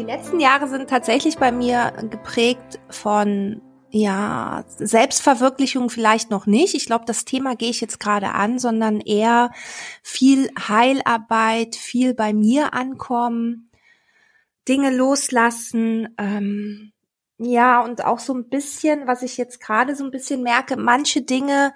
Die letzten Jahre sind tatsächlich bei mir geprägt von ja, Selbstverwirklichung vielleicht noch nicht. Ich glaube, das Thema gehe ich jetzt gerade an, sondern eher viel Heilarbeit, viel bei mir ankommen, Dinge loslassen, ähm, ja, und auch so ein bisschen, was ich jetzt gerade so ein bisschen merke, manche Dinge,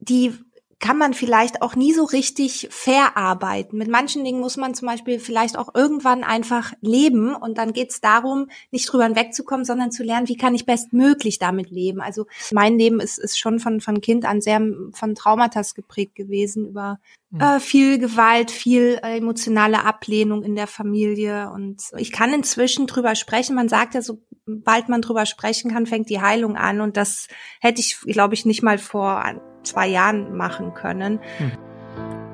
die kann man vielleicht auch nie so richtig verarbeiten. Mit manchen Dingen muss man zum Beispiel vielleicht auch irgendwann einfach leben und dann geht es darum, nicht drüber hinwegzukommen, sondern zu lernen, wie kann ich bestmöglich damit leben. Also mein Leben ist, ist schon von, von Kind an sehr von Traumata geprägt gewesen, über mhm. äh, viel Gewalt, viel äh, emotionale Ablehnung in der Familie. Und ich kann inzwischen drüber sprechen. Man sagt ja, sobald man drüber sprechen kann, fängt die Heilung an. Und das hätte ich, glaube ich, nicht mal vor zwei Jahren machen können. Hm.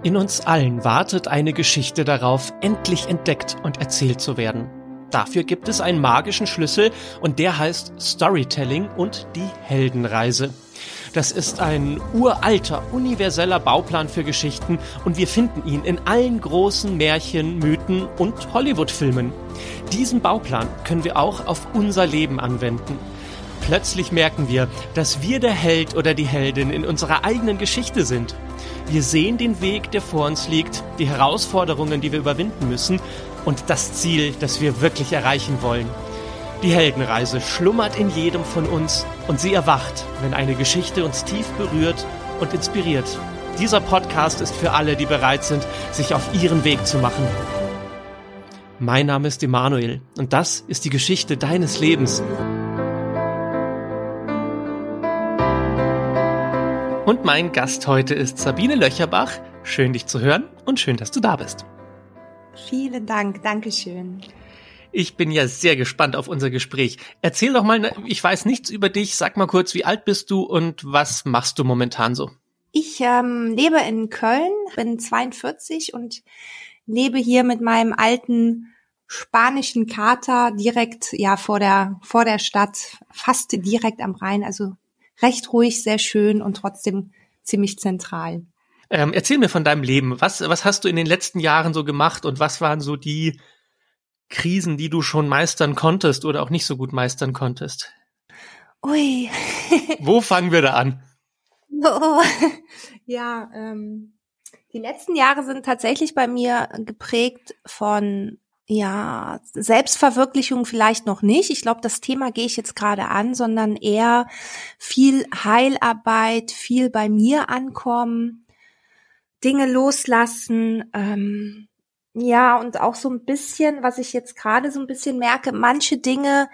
In uns allen wartet eine Geschichte darauf, endlich entdeckt und erzählt zu werden. Dafür gibt es einen magischen Schlüssel und der heißt Storytelling und die Heldenreise. Das ist ein uralter, universeller Bauplan für Geschichten und wir finden ihn in allen großen Märchen, Mythen und Hollywood-Filmen. Diesen Bauplan können wir auch auf unser Leben anwenden. Plötzlich merken wir, dass wir der Held oder die Heldin in unserer eigenen Geschichte sind. Wir sehen den Weg, der vor uns liegt, die Herausforderungen, die wir überwinden müssen und das Ziel, das wir wirklich erreichen wollen. Die Heldenreise schlummert in jedem von uns und sie erwacht, wenn eine Geschichte uns tief berührt und inspiriert. Dieser Podcast ist für alle, die bereit sind, sich auf ihren Weg zu machen. Mein Name ist Emanuel und das ist die Geschichte deines Lebens. Und mein Gast heute ist Sabine Löcherbach. Schön, dich zu hören und schön, dass du da bist. Vielen Dank, Dankeschön. Ich bin ja sehr gespannt auf unser Gespräch. Erzähl doch mal, ich weiß nichts über dich. Sag mal kurz, wie alt bist du und was machst du momentan so? Ich ähm, lebe in Köln, bin 42 und lebe hier mit meinem alten spanischen Kater direkt ja vor der vor der Stadt, fast direkt am Rhein, also recht ruhig, sehr schön und trotzdem ziemlich zentral. Ähm, erzähl mir von deinem Leben. Was, was hast du in den letzten Jahren so gemacht und was waren so die Krisen, die du schon meistern konntest oder auch nicht so gut meistern konntest? Ui. Wo fangen wir da an? Oh, ja, ähm, die letzten Jahre sind tatsächlich bei mir geprägt von ja, Selbstverwirklichung vielleicht noch nicht. Ich glaube, das Thema gehe ich jetzt gerade an, sondern eher viel Heilarbeit, viel bei mir ankommen, Dinge loslassen, ähm, ja, und auch so ein bisschen, was ich jetzt gerade so ein bisschen merke, manche Dinge,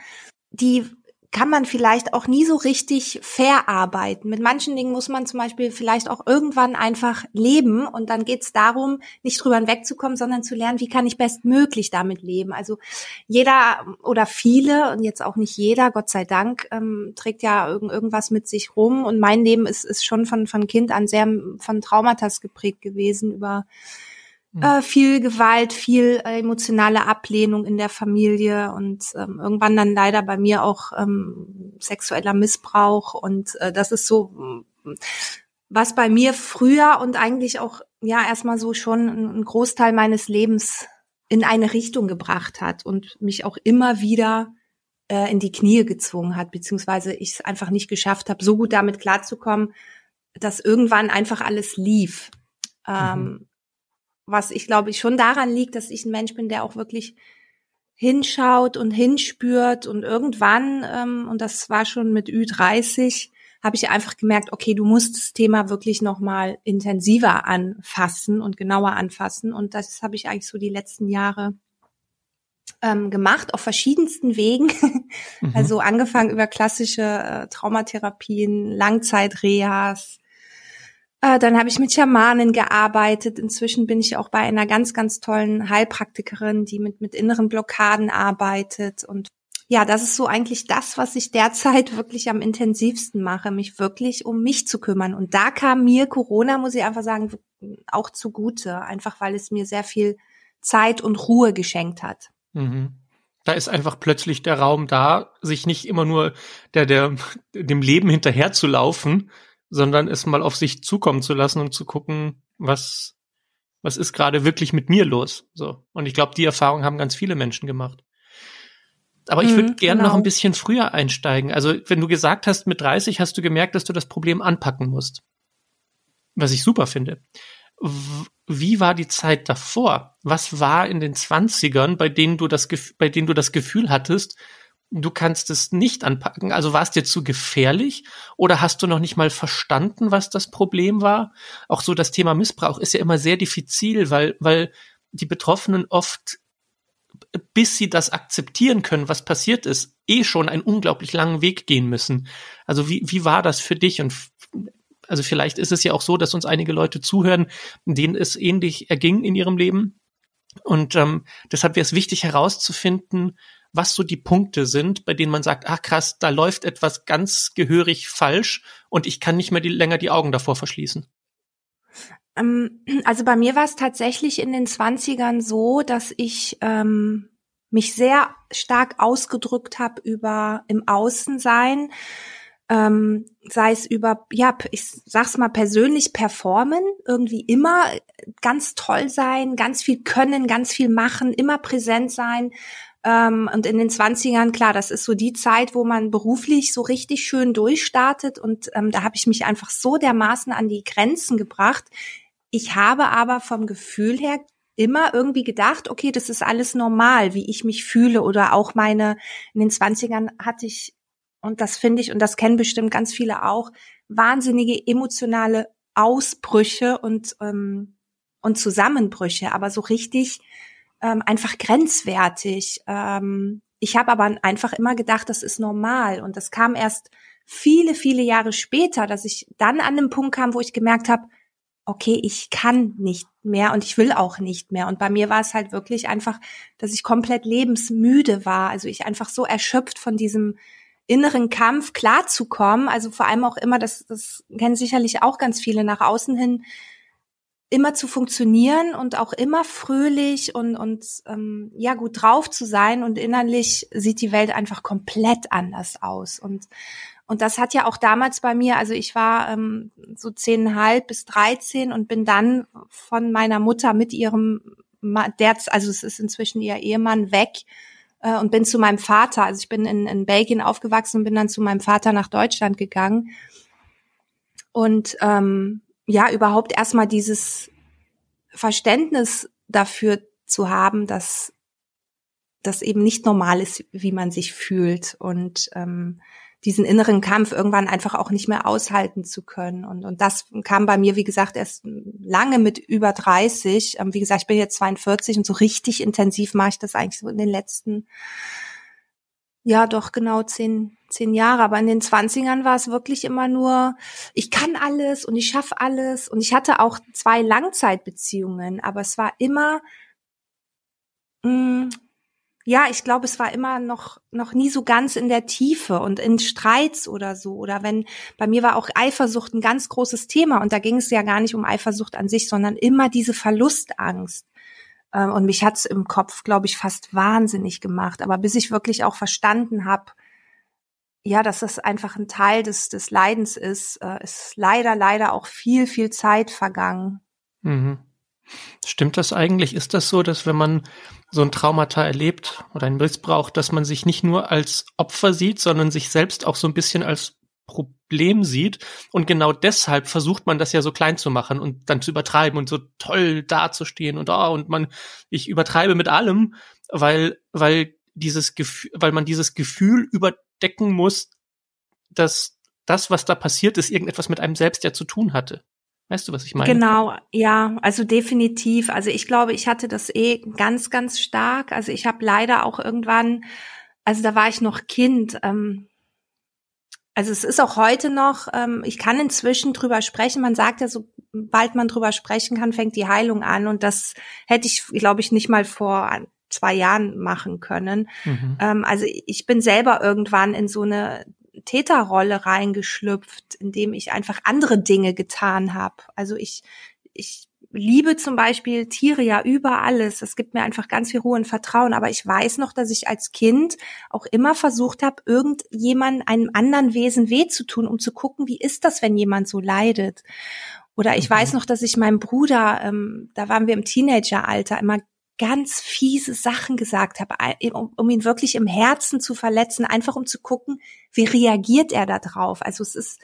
die kann man vielleicht auch nie so richtig verarbeiten. Mit manchen Dingen muss man zum Beispiel vielleicht auch irgendwann einfach leben und dann geht es darum, nicht drüber hinwegzukommen, sondern zu lernen, wie kann ich bestmöglich damit leben. Also jeder oder viele und jetzt auch nicht jeder, Gott sei Dank, ähm, trägt ja irgend, irgendwas mit sich rum und mein Leben ist, ist schon von, von Kind an sehr von Traumata geprägt gewesen über. Äh, viel Gewalt, viel äh, emotionale Ablehnung in der Familie und ähm, irgendwann dann leider bei mir auch ähm, sexueller Missbrauch und äh, das ist so, was bei mir früher und eigentlich auch ja erstmal so schon ein Großteil meines Lebens in eine Richtung gebracht hat und mich auch immer wieder äh, in die Knie gezwungen hat, beziehungsweise ich es einfach nicht geschafft habe, so gut damit klarzukommen, dass irgendwann einfach alles lief. Ähm, mhm was ich glaube ich schon daran liegt, dass ich ein Mensch bin, der auch wirklich hinschaut und hinspürt und irgendwann, ähm, und das war schon mit Ü30, habe ich einfach gemerkt, okay, du musst das Thema wirklich nochmal intensiver anfassen und genauer anfassen. Und das habe ich eigentlich so die letzten Jahre ähm, gemacht, auf verschiedensten Wegen. Mhm. Also angefangen über klassische äh, Traumatherapien, Langzeitrehas, äh, dann habe ich mit Schamanen gearbeitet. Inzwischen bin ich auch bei einer ganz, ganz tollen Heilpraktikerin, die mit, mit inneren Blockaden arbeitet. Und ja, das ist so eigentlich das, was ich derzeit wirklich am intensivsten mache, mich wirklich um mich zu kümmern. Und da kam mir Corona, muss ich einfach sagen, auch zugute, einfach weil es mir sehr viel Zeit und Ruhe geschenkt hat. Mhm. Da ist einfach plötzlich der Raum da, sich nicht immer nur der, der, dem Leben hinterher zu laufen, sondern es mal auf sich zukommen zu lassen und zu gucken, was, was ist gerade wirklich mit mir los. So. Und ich glaube, die Erfahrung haben ganz viele Menschen gemacht. Aber ich würde mhm, gerne genau. noch ein bisschen früher einsteigen. Also wenn du gesagt hast, mit 30 hast du gemerkt, dass du das Problem anpacken musst. Was ich super finde. Wie war die Zeit davor? Was war in den 20ern, bei denen du das, bei denen du das Gefühl hattest, du kannst es nicht anpacken? Also war es dir zu gefährlich oder hast du noch nicht mal verstanden, was das Problem war? Auch so das Thema Missbrauch ist ja immer sehr diffizil, weil, weil die Betroffenen oft, bis sie das akzeptieren können, was passiert ist, eh schon einen unglaublich langen Weg gehen müssen. Also wie, wie war das für dich? Und also vielleicht ist es ja auch so, dass uns einige Leute zuhören, denen es ähnlich erging in ihrem Leben. Und ähm, deshalb wäre es wichtig herauszufinden, was so die Punkte sind, bei denen man sagt, ach krass, da läuft etwas ganz gehörig falsch und ich kann nicht mehr die, länger die Augen davor verschließen. Ähm, also bei mir war es tatsächlich in den Zwanzigern so, dass ich ähm, mich sehr stark ausgedrückt habe über im Außensein, ähm, sei es über, ja, ich sag's mal persönlich performen, irgendwie immer ganz toll sein, ganz viel können, ganz viel machen, immer präsent sein, ähm, und in den Zwanzigern, klar, das ist so die Zeit, wo man beruflich so richtig schön durchstartet. Und ähm, da habe ich mich einfach so dermaßen an die Grenzen gebracht. Ich habe aber vom Gefühl her immer irgendwie gedacht, okay, das ist alles normal, wie ich mich fühle. Oder auch meine, in den Zwanzigern hatte ich, und das finde ich, und das kennen bestimmt ganz viele auch, wahnsinnige emotionale Ausbrüche und, ähm, und Zusammenbrüche, aber so richtig ähm, einfach grenzwertig. Ähm, ich habe aber einfach immer gedacht, das ist normal. Und das kam erst viele, viele Jahre später, dass ich dann an den Punkt kam, wo ich gemerkt habe, okay, ich kann nicht mehr und ich will auch nicht mehr. Und bei mir war es halt wirklich einfach, dass ich komplett lebensmüde war. Also ich einfach so erschöpft von diesem inneren Kampf klarzukommen. Also vor allem auch immer, das, das kennen sicherlich auch ganz viele nach außen hin, immer zu funktionieren und auch immer fröhlich und, und ähm, ja gut drauf zu sein. Und innerlich sieht die Welt einfach komplett anders aus. Und und das hat ja auch damals bei mir, also ich war ähm, so zehnhalb bis dreizehn und bin dann von meiner Mutter mit ihrem, der, also es ist inzwischen ihr Ehemann weg äh, und bin zu meinem Vater, also ich bin in, in Belgien aufgewachsen und bin dann zu meinem Vater nach Deutschland gegangen. Und ähm, ja, überhaupt erstmal dieses Verständnis dafür zu haben, dass das eben nicht normal ist, wie man sich fühlt und ähm, diesen inneren Kampf irgendwann einfach auch nicht mehr aushalten zu können. Und, und das kam bei mir, wie gesagt, erst lange mit über 30. Ähm, wie gesagt, ich bin jetzt 42 und so richtig intensiv mache ich das eigentlich so in den letzten ja, doch genau zehn, zehn Jahre. Aber in den Zwanzigern war es wirklich immer nur, ich kann alles und ich schaffe alles. Und ich hatte auch zwei Langzeitbeziehungen, aber es war immer, mh, mm, ja, ich glaube, es war immer noch, noch nie so ganz in der Tiefe und in Streits oder so. Oder wenn, bei mir war auch Eifersucht ein ganz großes Thema und da ging es ja gar nicht um Eifersucht an sich, sondern immer diese Verlustangst. Ähm, und mich hat's im Kopf, glaube ich, fast wahnsinnig gemacht. Aber bis ich wirklich auch verstanden habe, ja, dass das einfach ein Teil des, des Leidens ist, äh, ist leider, leider auch viel, viel Zeit vergangen. Mhm. Stimmt das eigentlich? Ist das so, dass wenn man so ein Traumata erlebt oder einen Missbrauch, dass man sich nicht nur als Opfer sieht, sondern sich selbst auch so ein bisschen als Problem sieht. Und genau deshalb versucht man das ja so klein zu machen und dann zu übertreiben und so toll dazustehen und oh, und man, ich übertreibe mit allem, weil, weil dieses Gefühl, weil man dieses Gefühl überdecken muss, dass das, was da passiert ist, irgendetwas mit einem selbst ja zu tun hatte. Weißt du, was ich meine? Genau, ja, also definitiv. Also ich glaube, ich hatte das eh ganz, ganz stark. Also ich habe leider auch irgendwann, also da war ich noch Kind, ähm, also es ist auch heute noch, ähm, ich kann inzwischen drüber sprechen. Man sagt ja, sobald man drüber sprechen kann, fängt die Heilung an. Und das hätte ich, glaube ich, nicht mal vor zwei Jahren machen können. Mhm. Ähm, also ich bin selber irgendwann in so eine Täterrolle reingeschlüpft, indem ich einfach andere Dinge getan habe. Also ich, ich liebe zum Beispiel Tiere ja über alles. Es gibt mir einfach ganz viel Ruhe und Vertrauen. Aber ich weiß noch, dass ich als Kind auch immer versucht habe, irgendjemand einem anderen Wesen weh zu tun, um zu gucken, wie ist das, wenn jemand so leidet. Oder ich mhm. weiß noch, dass ich meinem Bruder, ähm, da waren wir im Teenageralter, immer ganz fiese Sachen gesagt habe, um, um ihn wirklich im Herzen zu verletzen, einfach um zu gucken, wie reagiert er da drauf. Also es ist,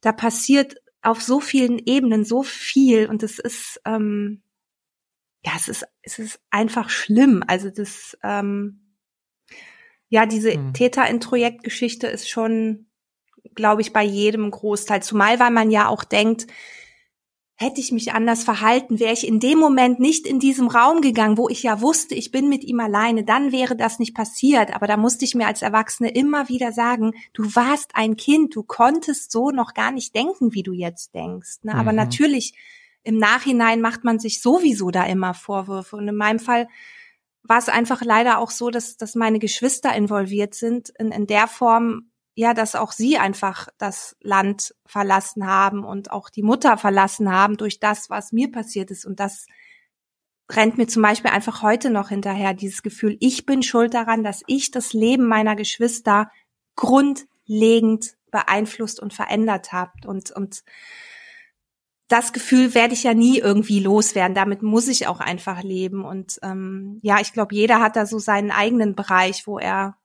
da passiert auf so vielen Ebenen so viel und es ist, ähm, ja, es ist, es ist einfach schlimm. Also das, ähm, ja, diese hm. Täter-Introjekt-Geschichte ist schon, glaube ich, bei jedem Großteil. Zumal, weil man ja auch denkt, hätte ich mich anders verhalten, wäre ich in dem Moment nicht in diesem Raum gegangen, wo ich ja wusste, ich bin mit ihm alleine, dann wäre das nicht passiert. Aber da musste ich mir als Erwachsene immer wieder sagen, du warst ein Kind, du konntest so noch gar nicht denken, wie du jetzt denkst. Ne? Aber mhm. natürlich, im Nachhinein macht man sich sowieso da immer Vorwürfe. Und in meinem Fall war es einfach leider auch so, dass, dass meine Geschwister involviert sind in, in der Form, ja, dass auch sie einfach das Land verlassen haben und auch die Mutter verlassen haben durch das, was mir passiert ist. Und das rennt mir zum Beispiel einfach heute noch hinterher, dieses Gefühl, ich bin schuld daran, dass ich das Leben meiner Geschwister grundlegend beeinflusst und verändert habe. Und, und das Gefühl werde ich ja nie irgendwie loswerden. Damit muss ich auch einfach leben. Und ähm, ja, ich glaube, jeder hat da so seinen eigenen Bereich, wo er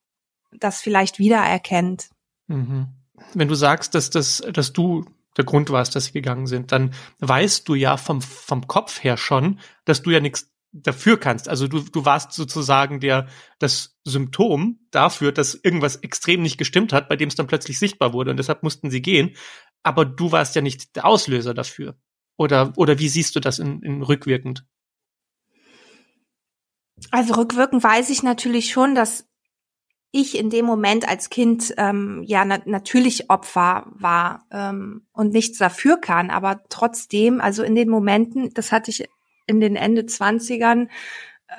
das vielleicht wiedererkennt. Mhm. Wenn du sagst, dass, dass, dass du der Grund warst, dass sie gegangen sind, dann weißt du ja vom, vom Kopf her schon, dass du ja nichts dafür kannst. Also du, du warst sozusagen der, das Symptom dafür, dass irgendwas extrem nicht gestimmt hat, bei dem es dann plötzlich sichtbar wurde und deshalb mussten sie gehen. Aber du warst ja nicht der Auslöser dafür. Oder, oder wie siehst du das in, in rückwirkend? Also rückwirkend weiß ich natürlich schon, dass ich in dem Moment als Kind ähm, ja na natürlich Opfer war ähm, und nichts dafür kann, aber trotzdem, also in den Momenten, das hatte ich in den Ende Zwanzigern,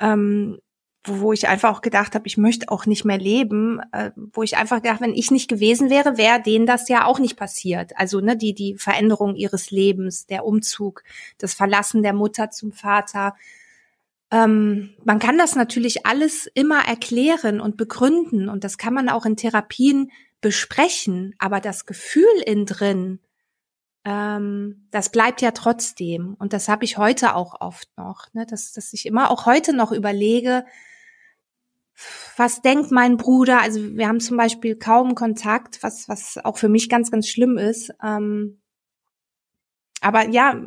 ähm, wo, wo ich einfach auch gedacht habe, ich möchte auch nicht mehr leben, äh, wo ich einfach gedacht, wenn ich nicht gewesen wäre, wäre denen das ja auch nicht passiert. Also ne, die die Veränderung ihres Lebens, der Umzug, das Verlassen der Mutter zum Vater, ähm, man kann das natürlich alles immer erklären und begründen und das kann man auch in Therapien besprechen, aber das Gefühl in drin, ähm, das bleibt ja trotzdem und das habe ich heute auch oft noch, ne? dass, dass ich immer auch heute noch überlege, was denkt mein Bruder? Also wir haben zum Beispiel kaum Kontakt, was was auch für mich ganz ganz schlimm ist. Ähm, aber ja,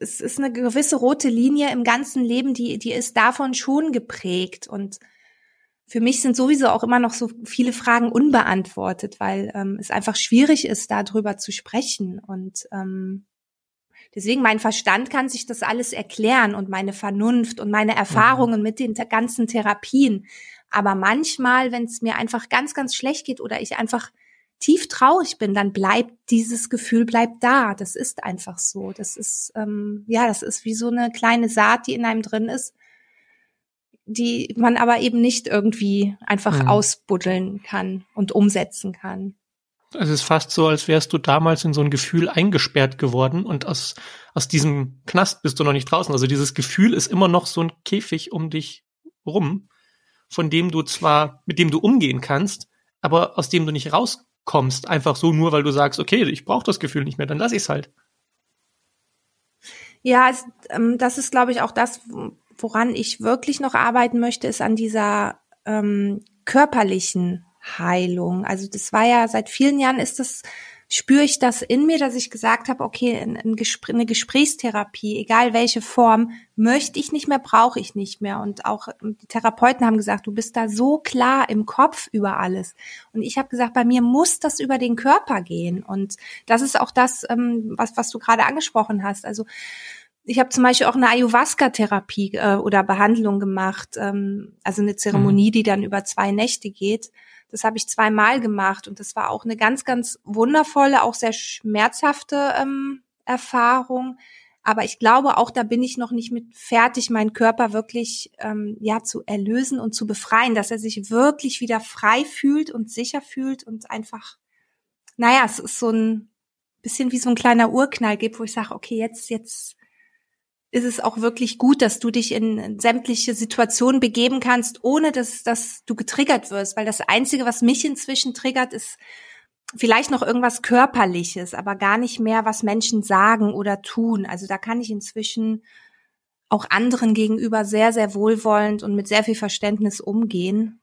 es ist eine gewisse rote Linie im ganzen Leben, die, die ist davon schon geprägt. Und für mich sind sowieso auch immer noch so viele Fragen unbeantwortet, weil ähm, es einfach schwierig ist, darüber zu sprechen. Und ähm, deswegen mein Verstand kann sich das alles erklären und meine Vernunft und meine Erfahrungen mhm. mit den ganzen Therapien. Aber manchmal, wenn es mir einfach ganz, ganz schlecht geht oder ich einfach tief traurig bin, dann bleibt dieses Gefühl bleibt da. Das ist einfach so. Das ist ähm, ja, das ist wie so eine kleine Saat, die in einem drin ist, die man aber eben nicht irgendwie einfach mhm. ausbuddeln kann und umsetzen kann. Es ist fast so, als wärst du damals in so ein Gefühl eingesperrt geworden und aus, aus diesem Knast bist du noch nicht draußen. Also dieses Gefühl ist immer noch so ein Käfig um dich rum, von dem du zwar, mit dem du umgehen kannst, aber aus dem du nicht raus kommst, einfach so nur, weil du sagst, okay, ich brauche das Gefühl nicht mehr, dann lass ich es halt. Ja, es, ähm, das ist, glaube ich, auch das, woran ich wirklich noch arbeiten möchte, ist an dieser ähm, körperlichen Heilung. Also das war ja seit vielen Jahren ist das spüre ich das in mir, dass ich gesagt habe, okay, ein Gespr eine Gesprächstherapie, egal welche Form, möchte ich nicht mehr, brauche ich nicht mehr. Und auch die Therapeuten haben gesagt, du bist da so klar im Kopf über alles. Und ich habe gesagt, bei mir muss das über den Körper gehen. Und das ist auch das, ähm, was, was du gerade angesprochen hast. Also ich habe zum Beispiel auch eine Ayahuasca-Therapie äh, oder Behandlung gemacht, ähm, also eine Zeremonie, mhm. die dann über zwei Nächte geht. Das habe ich zweimal gemacht und das war auch eine ganz, ganz wundervolle, auch sehr schmerzhafte ähm, Erfahrung. Aber ich glaube, auch da bin ich noch nicht mit fertig, meinen Körper wirklich ähm, ja zu erlösen und zu befreien, dass er sich wirklich wieder frei fühlt und sicher fühlt und einfach, naja, es ist so ein bisschen wie so ein kleiner Urknall gibt, wo ich sage, okay, jetzt, jetzt ist es auch wirklich gut, dass du dich in sämtliche Situationen begeben kannst, ohne dass, dass du getriggert wirst. Weil das Einzige, was mich inzwischen triggert, ist vielleicht noch irgendwas Körperliches, aber gar nicht mehr, was Menschen sagen oder tun. Also da kann ich inzwischen auch anderen gegenüber sehr, sehr wohlwollend und mit sehr viel Verständnis umgehen.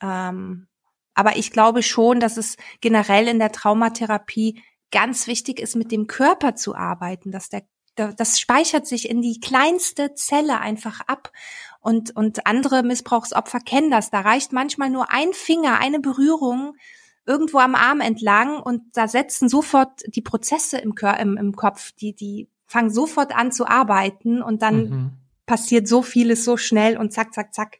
Ähm, aber ich glaube schon, dass es generell in der Traumatherapie ganz wichtig ist, mit dem Körper zu arbeiten, dass der das speichert sich in die kleinste Zelle einfach ab. Und, und andere Missbrauchsopfer kennen das. Da reicht manchmal nur ein Finger, eine Berührung irgendwo am Arm entlang und da setzen sofort die Prozesse im, Kör im, im Kopf, die, die fangen sofort an zu arbeiten und dann mhm. passiert so vieles so schnell und zack, zack, zack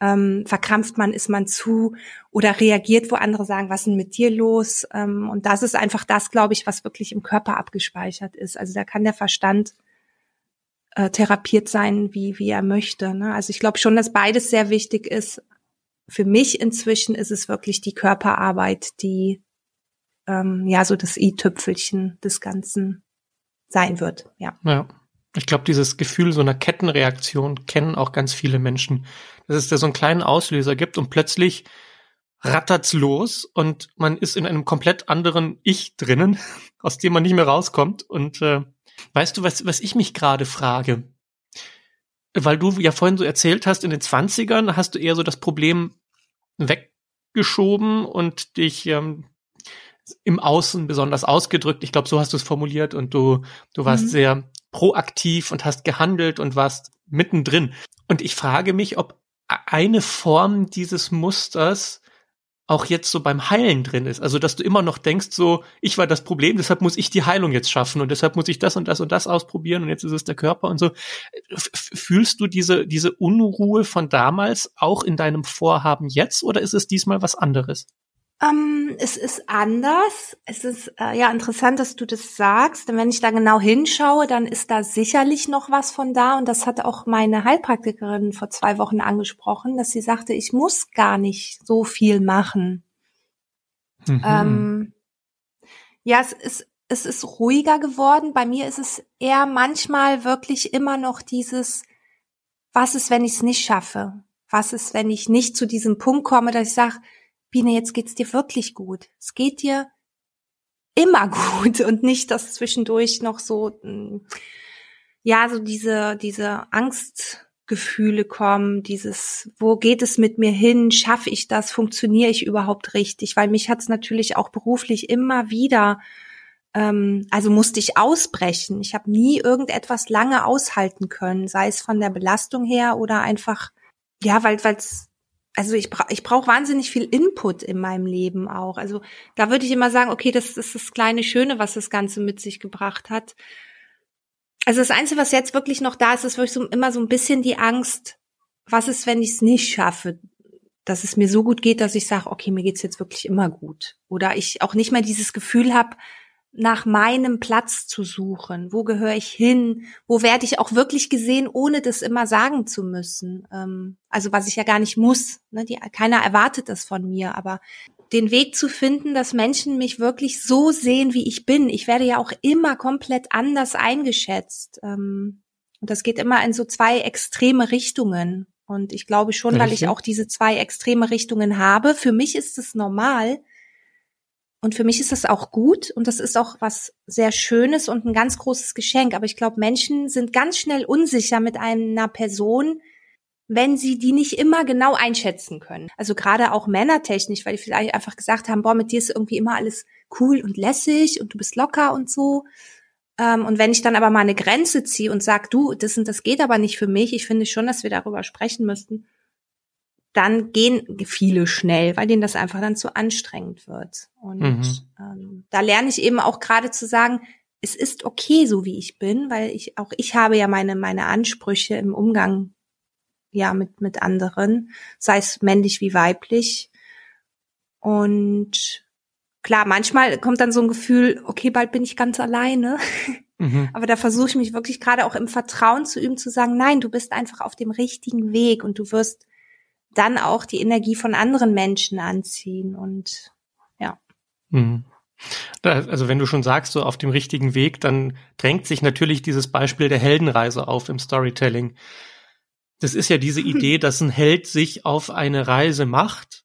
ähm, verkrampft man, ist man zu oder reagiert, wo andere sagen, was ist denn mit dir los? Ähm, und das ist einfach das, glaube ich, was wirklich im Körper abgespeichert ist. Also da kann der Verstand äh, therapiert sein, wie, wie er möchte. Ne? Also ich glaube schon, dass beides sehr wichtig ist. Für mich inzwischen ist es wirklich die Körperarbeit, die ähm, ja so das i-Tüpfelchen des Ganzen sein wird. Ja. ja. Ich glaube, dieses Gefühl so einer Kettenreaktion kennen auch ganz viele Menschen, dass es da so einen kleinen Auslöser gibt und plötzlich rattert's los und man ist in einem komplett anderen Ich drinnen, aus dem man nicht mehr rauskommt. Und äh, weißt du, was, was ich mich gerade frage? Weil du ja vorhin so erzählt hast, in den Zwanzigern hast du eher so das Problem weggeschoben und dich ähm, im Außen besonders ausgedrückt. Ich glaube, so hast du es formuliert und du, du warst mhm. sehr proaktiv und hast gehandelt und warst mittendrin. Und ich frage mich, ob eine Form dieses Musters auch jetzt so beim Heilen drin ist. Also, dass du immer noch denkst, so, ich war das Problem, deshalb muss ich die Heilung jetzt schaffen und deshalb muss ich das und das und das ausprobieren und jetzt ist es der Körper und so. Fühlst du diese, diese Unruhe von damals auch in deinem Vorhaben jetzt oder ist es diesmal was anderes? Ähm, es ist anders. Es ist äh, ja interessant, dass du das sagst. Denn wenn ich da genau hinschaue, dann ist da sicherlich noch was von da. Und das hat auch meine Heilpraktikerin vor zwei Wochen angesprochen, dass sie sagte, ich muss gar nicht so viel machen. Mhm. Ähm, ja, es ist, es ist ruhiger geworden. Bei mir ist es eher manchmal wirklich immer noch dieses, was ist, wenn ich es nicht schaffe? Was ist, wenn ich nicht zu diesem Punkt komme, dass ich sage, Biene, jetzt geht's dir wirklich gut. Es geht dir immer gut und nicht, dass zwischendurch noch so, hm, ja, so diese, diese Angstgefühle kommen, dieses, wo geht es mit mir hin? Schaffe ich das? Funktioniere ich überhaupt richtig? Weil mich hat's natürlich auch beruflich immer wieder, ähm, also musste ich ausbrechen. Ich habe nie irgendetwas lange aushalten können, sei es von der Belastung her oder einfach, ja, weil es also ich brauche ich brauch wahnsinnig viel Input in meinem Leben auch. Also da würde ich immer sagen, okay, das ist das kleine Schöne, was das Ganze mit sich gebracht hat. Also das Einzige, was jetzt wirklich noch da ist, ist wirklich so, immer so ein bisschen die Angst, was ist, wenn ich es nicht schaffe, dass es mir so gut geht, dass ich sage, okay, mir geht's jetzt wirklich immer gut. Oder ich auch nicht mehr dieses Gefühl habe, nach meinem Platz zu suchen. Wo gehöre ich hin? Wo werde ich auch wirklich gesehen, ohne das immer sagen zu müssen? Ähm, also was ich ja gar nicht muss. Ne? Die, keiner erwartet das von mir, aber den Weg zu finden, dass Menschen mich wirklich so sehen, wie ich bin. Ich werde ja auch immer komplett anders eingeschätzt. Ähm, und das geht immer in so zwei extreme Richtungen. Und ich glaube schon, Welche? weil ich auch diese zwei extreme Richtungen habe. Für mich ist es normal, und für mich ist das auch gut und das ist auch was sehr Schönes und ein ganz großes Geschenk. Aber ich glaube, Menschen sind ganz schnell unsicher mit einer Person, wenn sie die nicht immer genau einschätzen können. Also gerade auch männertechnisch, weil die vielleicht einfach gesagt haben, boah, mit dir ist irgendwie immer alles cool und lässig und du bist locker und so. Ähm, und wenn ich dann aber mal eine Grenze ziehe und sag, du, das und das geht aber nicht für mich, ich finde schon, dass wir darüber sprechen müssten, dann gehen viele schnell, weil denen das einfach dann zu anstrengend wird. Und mhm. ähm, da lerne ich eben auch gerade zu sagen, es ist okay, so wie ich bin, weil ich auch ich habe ja meine meine Ansprüche im Umgang ja mit mit anderen, sei es männlich wie weiblich. Und klar, manchmal kommt dann so ein Gefühl, okay, bald bin ich ganz alleine. Mhm. Aber da versuche ich mich wirklich gerade auch im Vertrauen zu üben, zu sagen, nein, du bist einfach auf dem richtigen Weg und du wirst dann auch die Energie von anderen Menschen anziehen und ja. Mhm. Also wenn du schon sagst, so auf dem richtigen Weg, dann drängt sich natürlich dieses Beispiel der Heldenreise auf im Storytelling. Das ist ja diese Idee, dass ein Held sich auf eine Reise macht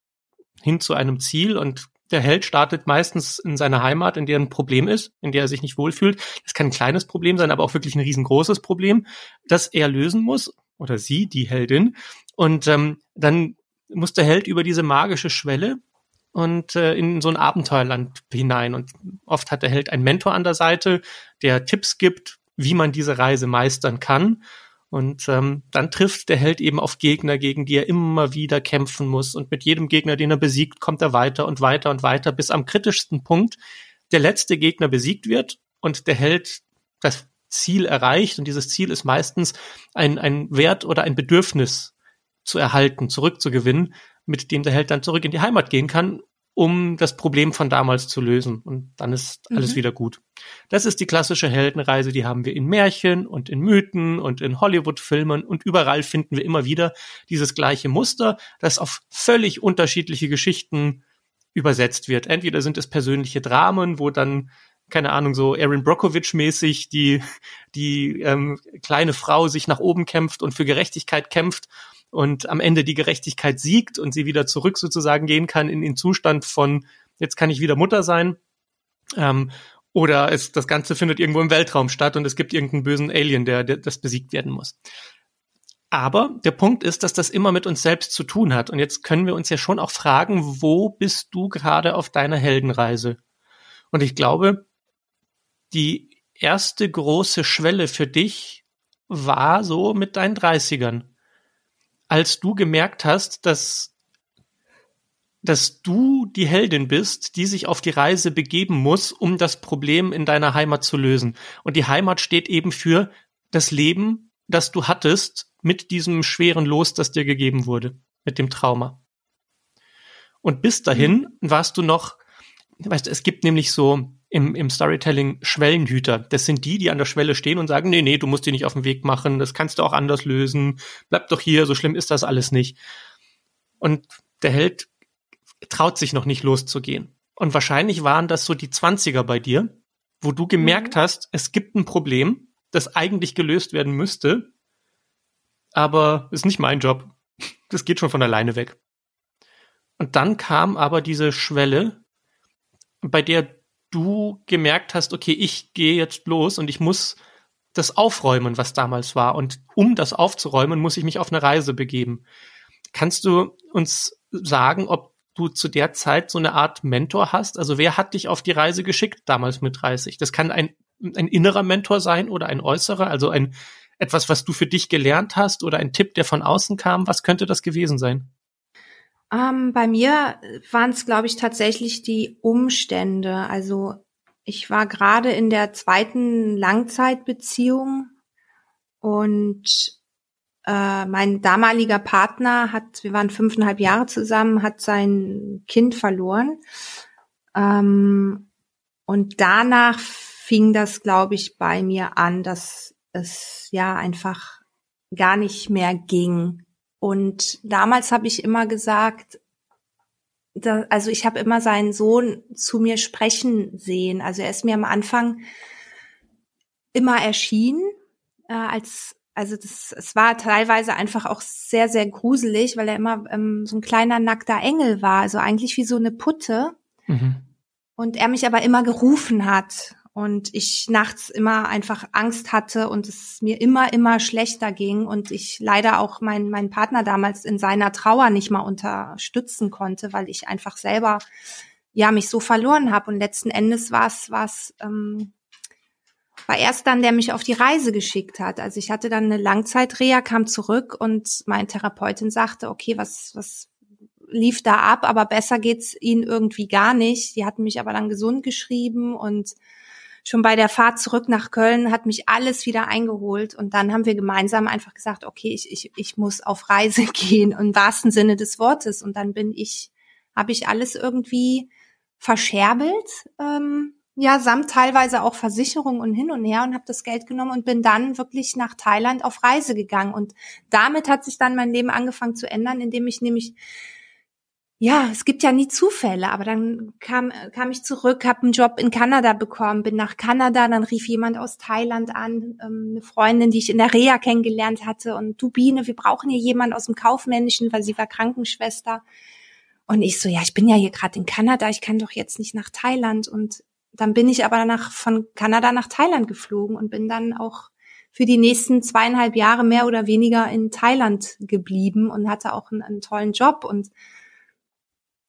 hin zu einem Ziel und Der Held startet meistens in seiner Heimat, in der ein Problem ist, in der er sich nicht wohlfühlt. Das kann ein kleines Problem sein, aber auch wirklich ein riesengroßes Problem, das er lösen muss, oder sie, die Heldin. Und ähm, dann muss der Held über diese magische Schwelle und äh, in so ein Abenteuerland hinein. Und oft hat der Held einen Mentor an der Seite, der Tipps gibt, wie man diese Reise meistern kann. Und ähm, dann trifft der Held eben auf Gegner, gegen die er immer wieder kämpfen muss. Und mit jedem Gegner, den er besiegt, kommt er weiter und weiter und weiter, bis am kritischsten Punkt der letzte Gegner besiegt wird und der Held das Ziel erreicht. Und dieses Ziel ist meistens ein, ein Wert oder ein Bedürfnis zu erhalten, zurückzugewinnen, mit dem der Held dann zurück in die Heimat gehen kann um das Problem von damals zu lösen. Und dann ist alles mhm. wieder gut. Das ist die klassische Heldenreise, die haben wir in Märchen und in Mythen und in Hollywood-Filmen und überall finden wir immer wieder dieses gleiche Muster, das auf völlig unterschiedliche Geschichten übersetzt wird. Entweder sind es persönliche Dramen, wo dann keine Ahnung, so Aaron Brockovich-mäßig die, die ähm, kleine Frau sich nach oben kämpft und für Gerechtigkeit kämpft und am Ende die Gerechtigkeit siegt und sie wieder zurück sozusagen gehen kann in den Zustand von, jetzt kann ich wieder Mutter sein. Ähm, oder es, das Ganze findet irgendwo im Weltraum statt und es gibt irgendeinen bösen Alien, der, der das besiegt werden muss. Aber der Punkt ist, dass das immer mit uns selbst zu tun hat. Und jetzt können wir uns ja schon auch fragen, wo bist du gerade auf deiner Heldenreise? Und ich glaube, die erste große Schwelle für dich war so mit deinen 30ern als du gemerkt hast, dass dass du die Heldin bist, die sich auf die Reise begeben muss, um das Problem in deiner Heimat zu lösen. Und die Heimat steht eben für das Leben, das du hattest mit diesem schweren Los, das dir gegeben wurde, mit dem Trauma. Und bis dahin mhm. warst du noch, weißt du, es gibt nämlich so im, im Storytelling Schwellenhüter. Das sind die, die an der Schwelle stehen und sagen, nee, nee, du musst die nicht auf den Weg machen, das kannst du auch anders lösen, bleib doch hier, so schlimm ist das alles nicht. Und der Held traut sich noch nicht loszugehen. Und wahrscheinlich waren das so die Zwanziger bei dir, wo du gemerkt mhm. hast, es gibt ein Problem, das eigentlich gelöst werden müsste, aber ist nicht mein Job. Das geht schon von alleine weg. Und dann kam aber diese Schwelle, bei der du gemerkt hast, okay, ich gehe jetzt los und ich muss das aufräumen, was damals war. Und um das aufzuräumen, muss ich mich auf eine Reise begeben. Kannst du uns sagen, ob du zu der Zeit so eine Art Mentor hast? Also wer hat dich auf die Reise geschickt damals mit 30? Das kann ein, ein innerer Mentor sein oder ein äußerer, also ein etwas, was du für dich gelernt hast oder ein Tipp, der von außen kam. Was könnte das gewesen sein? Ähm, bei mir waren es, glaube ich, tatsächlich die Umstände. Also ich war gerade in der zweiten Langzeitbeziehung und äh, mein damaliger Partner hat, wir waren fünfeinhalb Jahre zusammen, hat sein Kind verloren. Ähm, und danach fing das, glaube ich, bei mir an, dass es ja einfach gar nicht mehr ging. Und damals habe ich immer gesagt, da, also ich habe immer seinen Sohn zu mir sprechen sehen. Also er ist mir am Anfang immer erschienen äh, als also das es war teilweise einfach auch sehr sehr gruselig, weil er immer ähm, so ein kleiner nackter Engel war, also eigentlich wie so eine Putte. Mhm. Und er mich aber immer gerufen hat und ich nachts immer einfach Angst hatte und es mir immer, immer schlechter ging und ich leider auch meinen mein Partner damals in seiner Trauer nicht mal unterstützen konnte, weil ich einfach selber ja mich so verloren habe und letzten Endes war es was ähm, war erst dann, der mich auf die Reise geschickt hat. Also ich hatte dann eine Langzeitreha, kam zurück und meine Therapeutin sagte, okay, was was lief da ab, aber besser geht's ihnen irgendwie gar nicht. Die hatten mich aber dann gesund geschrieben und schon bei der Fahrt zurück nach Köln hat mich alles wieder eingeholt und dann haben wir gemeinsam einfach gesagt, okay, ich, ich, ich muss auf Reise gehen im wahrsten Sinne des Wortes. Und dann bin ich, habe ich alles irgendwie verscherbelt, ähm, ja, samt teilweise auch Versicherung und hin und her und habe das Geld genommen und bin dann wirklich nach Thailand auf Reise gegangen. Und damit hat sich dann mein Leben angefangen zu ändern, indem ich nämlich ja, es gibt ja nie Zufälle, aber dann kam, kam ich zurück, habe einen Job in Kanada bekommen, bin nach Kanada, dann rief jemand aus Thailand an, ähm, eine Freundin, die ich in der Reha kennengelernt hatte und du Biene, wir brauchen hier jemand aus dem Kaufmännischen, weil sie war Krankenschwester. Und ich so, ja, ich bin ja hier gerade in Kanada, ich kann doch jetzt nicht nach Thailand. Und dann bin ich aber nach, von Kanada nach Thailand geflogen und bin dann auch für die nächsten zweieinhalb Jahre mehr oder weniger in Thailand geblieben und hatte auch einen, einen tollen Job. Und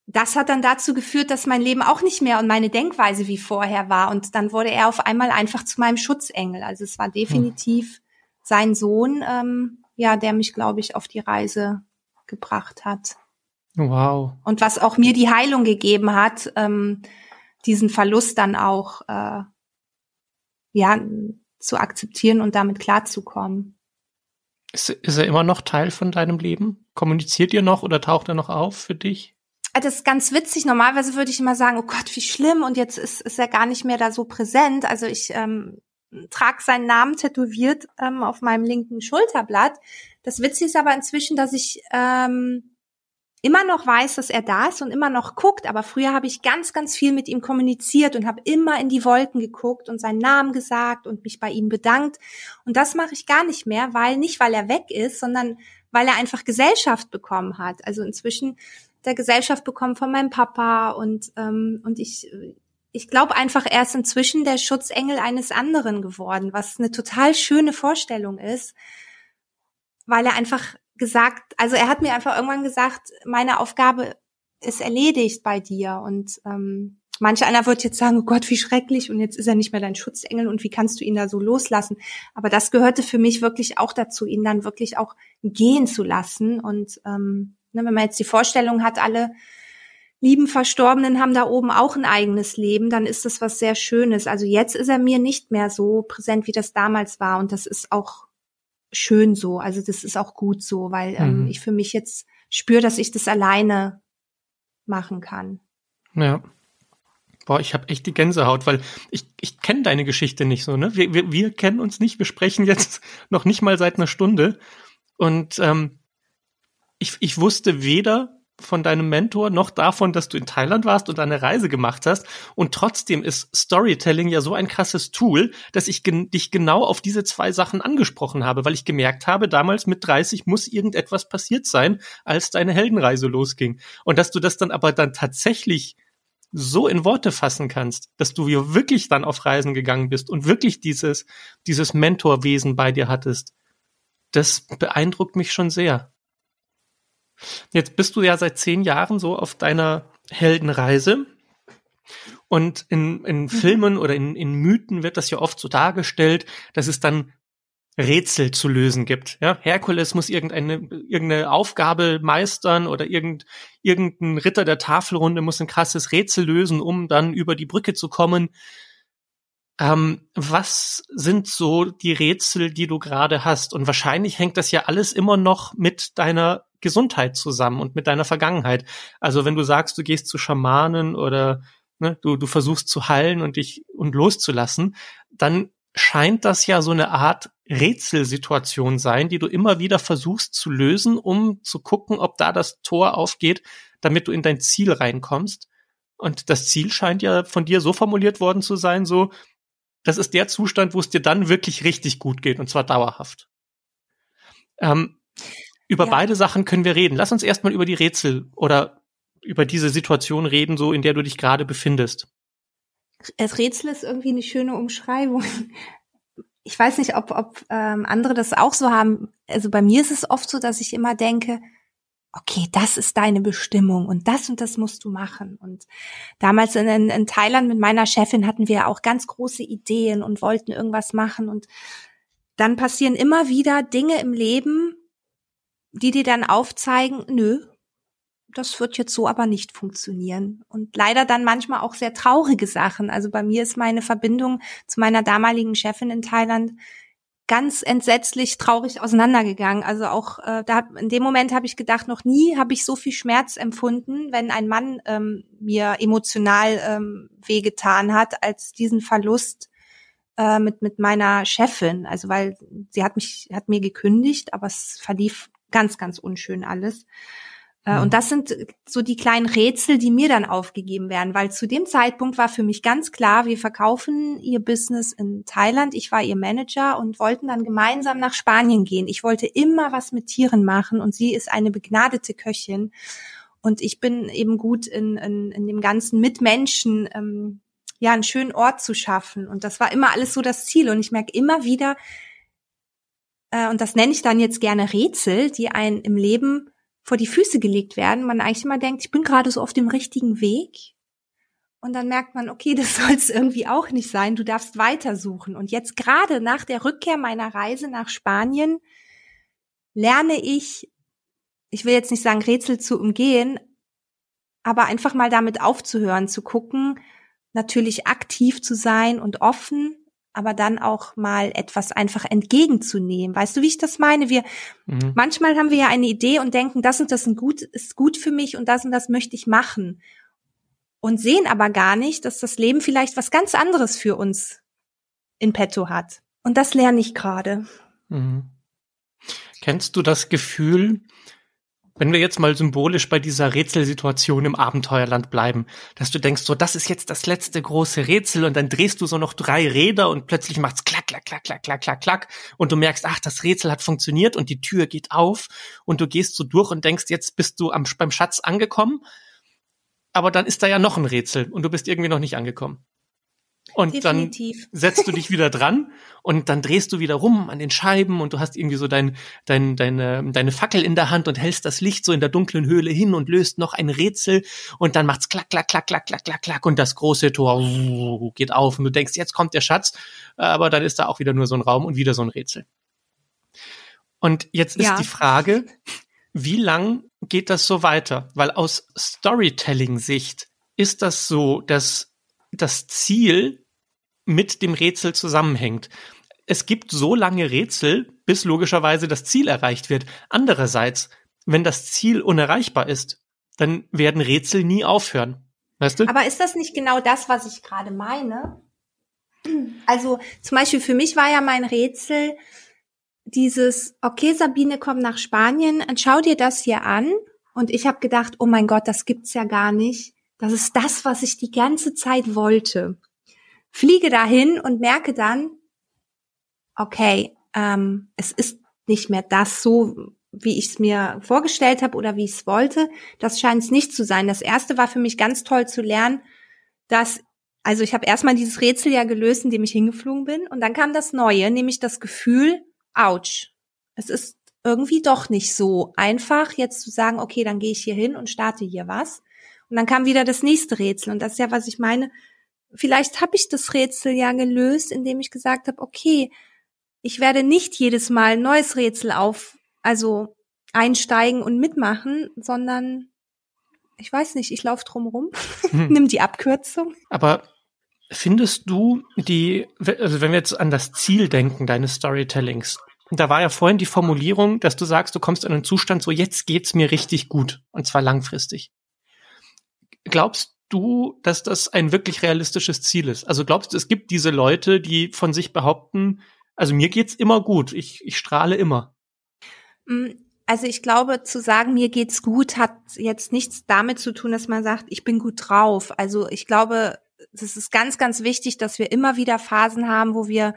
das hat dann dazu geführt, dass mein Leben auch nicht mehr und meine Denkweise wie vorher war. Und dann wurde er auf einmal einfach zu meinem Schutzengel. Also es war definitiv hm. sein Sohn, ähm, ja, der mich, glaube ich, auf die Reise gebracht hat. Wow. Und was auch mir die Heilung gegeben hat, ähm, diesen Verlust dann auch äh, ja zu akzeptieren und damit klarzukommen. Ist, ist er immer noch Teil von deinem Leben? Kommuniziert ihr noch oder taucht er noch auf für dich? Ah, das ist ganz witzig. Normalerweise würde ich immer sagen, oh Gott, wie schlimm. Und jetzt ist, ist er gar nicht mehr da so präsent. Also ich ähm, trage seinen Namen tätowiert ähm, auf meinem linken Schulterblatt. Das Witzige ist aber inzwischen, dass ich ähm, immer noch weiß, dass er da ist und immer noch guckt, aber früher habe ich ganz, ganz viel mit ihm kommuniziert und habe immer in die Wolken geguckt und seinen Namen gesagt und mich bei ihm bedankt. Und das mache ich gar nicht mehr, weil nicht, weil er weg ist, sondern weil er einfach Gesellschaft bekommen hat. Also inzwischen der Gesellschaft bekommen von meinem Papa und ähm, und ich ich glaube einfach, er ist inzwischen der Schutzengel eines anderen geworden, was eine total schöne Vorstellung ist, weil er einfach gesagt, also er hat mir einfach irgendwann gesagt, meine Aufgabe ist erledigt bei dir. Und ähm, manche einer wird jetzt sagen, oh Gott, wie schrecklich, und jetzt ist er nicht mehr dein Schutzengel und wie kannst du ihn da so loslassen? Aber das gehörte für mich wirklich auch dazu, ihn dann wirklich auch gehen zu lassen. Und ähm, ne, wenn man jetzt die Vorstellung hat, alle lieben Verstorbenen haben da oben auch ein eigenes Leben, dann ist das was sehr Schönes. Also jetzt ist er mir nicht mehr so präsent, wie das damals war. Und das ist auch schön so. Also das ist auch gut so, weil ähm, mhm. ich für mich jetzt spüre, dass ich das alleine machen kann. Ja. Boah, ich habe echt die Gänsehaut, weil ich, ich kenne deine Geschichte nicht so, ne? Wir, wir, wir kennen uns nicht, wir sprechen jetzt noch nicht mal seit einer Stunde. Und ähm, ich, ich wusste weder, von deinem Mentor noch davon, dass du in Thailand warst und eine Reise gemacht hast. Und trotzdem ist Storytelling ja so ein krasses Tool, dass ich gen dich genau auf diese zwei Sachen angesprochen habe, weil ich gemerkt habe, damals mit 30 muss irgendetwas passiert sein, als deine Heldenreise losging. Und dass du das dann aber dann tatsächlich so in Worte fassen kannst, dass du wirklich dann auf Reisen gegangen bist und wirklich dieses, dieses Mentorwesen bei dir hattest. Das beeindruckt mich schon sehr. Jetzt bist du ja seit zehn Jahren so auf deiner Heldenreise. Und in, in mhm. Filmen oder in, in Mythen wird das ja oft so dargestellt, dass es dann Rätsel zu lösen gibt. Ja, Herkules muss irgendeine, irgendeine Aufgabe meistern oder irgend, irgendein Ritter der Tafelrunde muss ein krasses Rätsel lösen, um dann über die Brücke zu kommen. Ähm, was sind so die Rätsel, die du gerade hast? Und wahrscheinlich hängt das ja alles immer noch mit deiner Gesundheit zusammen und mit deiner Vergangenheit. Also wenn du sagst, du gehst zu Schamanen oder ne, du, du versuchst zu heilen und dich und loszulassen, dann scheint das ja so eine Art Rätselsituation sein, die du immer wieder versuchst zu lösen, um zu gucken, ob da das Tor aufgeht, damit du in dein Ziel reinkommst. Und das Ziel scheint ja von dir so formuliert worden zu sein, so, das ist der Zustand, wo es dir dann wirklich richtig gut geht, und zwar dauerhaft. Ähm, über ja. beide Sachen können wir reden. Lass uns erstmal über die Rätsel oder über diese Situation reden, so in der du dich gerade befindest. Das Rätsel ist irgendwie eine schöne Umschreibung. Ich weiß nicht, ob, ob ähm, andere das auch so haben. Also bei mir ist es oft so, dass ich immer denke, okay, das ist deine Bestimmung und das und das musst du machen. Und damals in, in, in Thailand mit meiner Chefin hatten wir auch ganz große Ideen und wollten irgendwas machen. Und dann passieren immer wieder Dinge im Leben, die dir dann aufzeigen, nö, das wird jetzt so aber nicht funktionieren. Und leider dann manchmal auch sehr traurige Sachen. Also bei mir ist meine Verbindung zu meiner damaligen Chefin in Thailand ganz entsetzlich traurig auseinandergegangen. Also auch äh, da in dem Moment habe ich gedacht, noch nie habe ich so viel Schmerz empfunden, wenn ein Mann ähm, mir emotional ähm, wehgetan hat, als diesen Verlust äh, mit mit meiner Chefin. Also weil sie hat mich hat mir gekündigt, aber es verlief ganz, ganz unschön alles. Äh, mhm. Und das sind so die kleinen Rätsel, die mir dann aufgegeben werden, weil zu dem Zeitpunkt war für mich ganz klar, wir verkaufen ihr Business in Thailand. Ich war ihr Manager und wollten dann gemeinsam nach Spanien gehen. Ich wollte immer was mit Tieren machen und sie ist eine begnadete Köchin. Und ich bin eben gut in, in, in dem ganzen Mitmenschen, ähm, ja, einen schönen Ort zu schaffen. Und das war immer alles so das Ziel. Und ich merke immer wieder, äh, und das nenne ich dann jetzt gerne Rätsel, die einen im Leben vor die Füße gelegt werden. Man eigentlich immer denkt, ich bin gerade so auf dem richtigen Weg. Und dann merkt man, okay, das soll es irgendwie auch nicht sein. Du darfst weitersuchen. Und jetzt gerade nach der Rückkehr meiner Reise nach Spanien lerne ich, ich will jetzt nicht sagen, Rätsel zu umgehen, aber einfach mal damit aufzuhören, zu gucken, natürlich aktiv zu sein und offen, aber dann auch mal etwas einfach entgegenzunehmen. Weißt du, wie ich das meine? Wir mhm. manchmal haben wir ja eine Idee und denken, das und das ist gut, ist gut für mich und das und das möchte ich machen und sehen aber gar nicht, dass das Leben vielleicht was ganz anderes für uns in petto hat. Und das lerne ich gerade. Mhm. Kennst du das Gefühl, wenn wir jetzt mal symbolisch bei dieser Rätselsituation im Abenteuerland bleiben, dass du denkst, so, das ist jetzt das letzte große Rätsel und dann drehst du so noch drei Räder und plötzlich macht's klack, klack, klack, klack, klack, klack, klack und du merkst, ach, das Rätsel hat funktioniert und die Tür geht auf und du gehst so durch und denkst, jetzt bist du am, beim Schatz angekommen aber dann ist da ja noch ein Rätsel und du bist irgendwie noch nicht angekommen. Und Definitiv. dann setzt du dich wieder dran und dann drehst du wieder rum an den Scheiben und du hast irgendwie so dein, dein, deine, deine Fackel in der Hand und hältst das Licht so in der dunklen Höhle hin und löst noch ein Rätsel und dann macht's klack, klack, klack, klack, klack, klack, klack und das große Tor geht auf und du denkst, jetzt kommt der Schatz, aber dann ist da auch wieder nur so ein Raum und wieder so ein Rätsel. Und jetzt ist ja. die Frage, wie lang geht das so weiter? Weil aus Storytelling-Sicht ist das so, dass das Ziel mit dem Rätsel zusammenhängt. Es gibt so lange Rätsel, bis logischerweise das Ziel erreicht wird. Andererseits, wenn das Ziel unerreichbar ist, dann werden Rätsel nie aufhören. Weißt du? Aber ist das nicht genau das, was ich gerade meine? Also zum Beispiel für mich war ja mein Rätsel, dieses, okay, Sabine, komm nach Spanien, schau dir das hier an. Und ich habe gedacht, oh mein Gott, das gibt's ja gar nicht. Das ist das, was ich die ganze Zeit wollte. Fliege dahin und merke dann, okay, ähm, es ist nicht mehr das so, wie ich es mir vorgestellt habe oder wie ich es wollte. Das scheint es nicht zu sein. Das erste war für mich ganz toll zu lernen, dass also ich habe erstmal dieses Rätsel ja gelöst, indem ich hingeflogen bin. Und dann kam das Neue, nämlich das Gefühl, ouch, es ist irgendwie doch nicht so einfach, jetzt zu sagen, okay, dann gehe ich hier hin und starte hier was. Und dann kam wieder das nächste Rätsel. Und das ist ja, was ich meine. Vielleicht habe ich das Rätsel ja gelöst, indem ich gesagt habe, okay, ich werde nicht jedes Mal ein neues Rätsel auf, also einsteigen und mitmachen, sondern ich weiß nicht, ich laufe drum rum, hm. nimm die Abkürzung. Aber findest du die, also wenn wir jetzt an das Ziel denken deines Storytellings, da war ja vorhin die Formulierung, dass du sagst, du kommst in einen Zustand, so jetzt geht's mir richtig gut und zwar langfristig. Glaubst du, dass das ein wirklich realistisches Ziel ist? Also glaubst du, es gibt diese Leute, die von sich behaupten, also mir geht's immer gut, ich, ich strahle immer? Mm, also ich glaube, zu sagen, mir geht's gut, hat jetzt nichts damit zu tun, dass man sagt, ich bin gut drauf. Also ich glaube, es ist ganz, ganz wichtig, dass wir immer wieder Phasen haben, wo wir